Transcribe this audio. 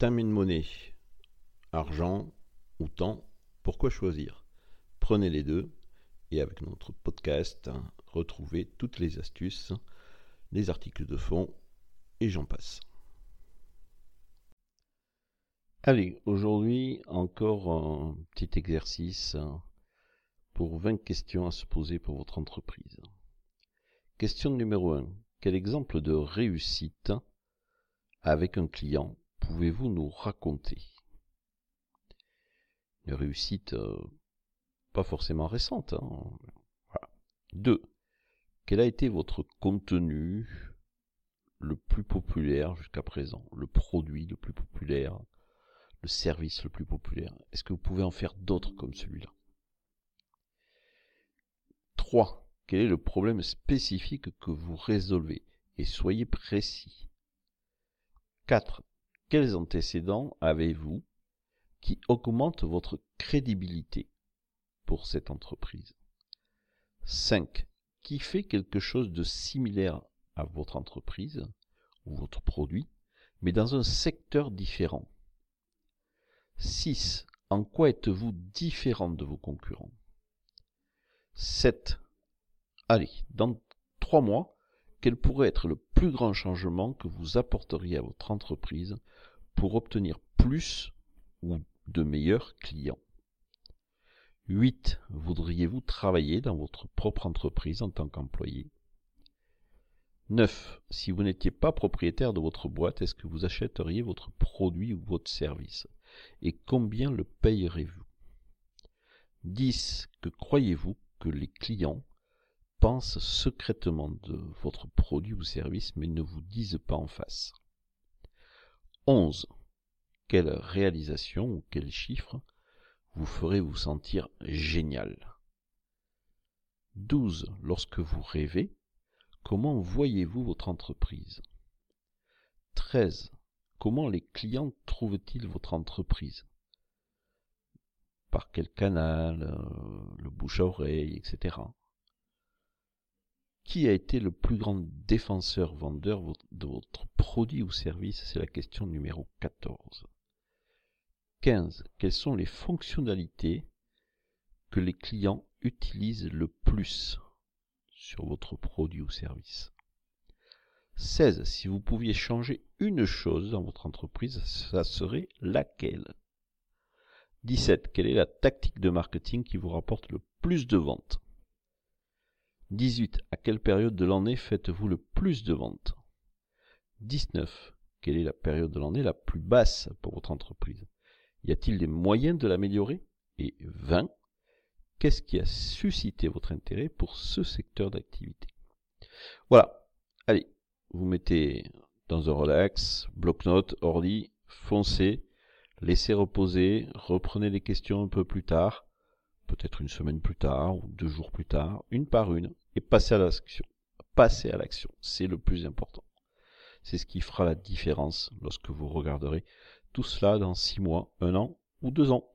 And money. Argent ou temps, pourquoi choisir? Prenez les deux et avec notre podcast, retrouvez toutes les astuces, les articles de fond et j'en passe. Allez, aujourd'hui encore un petit exercice pour 20 questions à se poser pour votre entreprise. Question numéro 1. Quel exemple de réussite avec un client pouvez-vous nous raconter? Une réussite euh, pas forcément récente. Hein. Voilà. 2. Quel a été votre contenu le plus populaire jusqu'à présent? Le produit le plus populaire? Le service le plus populaire? Est-ce que vous pouvez en faire d'autres comme celui-là? 3. Quel est le problème spécifique que vous résolvez? Et soyez précis. 4. Quels antécédents avez-vous qui augmentent votre crédibilité pour cette entreprise? 5. Qui fait quelque chose de similaire à votre entreprise ou votre produit, mais dans un secteur différent? 6. En quoi êtes-vous différent de vos concurrents? 7. Allez, dans trois mois, quel pourrait être le plus grand changement que vous apporteriez à votre entreprise pour obtenir plus ou de meilleurs clients? 8. Voudriez-vous travailler dans votre propre entreprise en tant qu'employé? 9. Si vous n'étiez pas propriétaire de votre boîte, est-ce que vous achèteriez votre produit ou votre service? Et combien le payerez-vous? 10. Que croyez-vous que les clients pensent secrètement de votre produit ou service mais ne vous disent pas en face. 11. Quelle réalisation ou quel chiffre vous ferait vous sentir génial? 12. Lorsque vous rêvez, comment voyez-vous votre entreprise? 13. Comment les clients trouvent-ils votre entreprise? Par quel canal euh, Le bouche à oreille, etc. Qui a été le plus grand défenseur vendeur de votre produit ou service? C'est la question numéro 14. 15. Quelles sont les fonctionnalités que les clients utilisent le plus sur votre produit ou service? 16. Si vous pouviez changer une chose dans votre entreprise, ça serait laquelle? 17. Quelle est la tactique de marketing qui vous rapporte le plus de ventes? 18. À quelle période de l'année faites-vous le plus de ventes? 19. Quelle est la période de l'année la plus basse pour votre entreprise? Y a-t-il des moyens de l'améliorer? Et 20. Qu'est-ce qui a suscité votre intérêt pour ce secteur d'activité? Voilà. Allez, vous mettez dans un relax, bloc-notes, ordi, foncez, laissez reposer, reprenez les questions un peu plus tard peut-être une semaine plus tard ou deux jours plus tard, une par une, et passez à l'action. Passez à l'action, c'est le plus important. C'est ce qui fera la différence lorsque vous regarderez tout cela dans six mois, un an ou deux ans.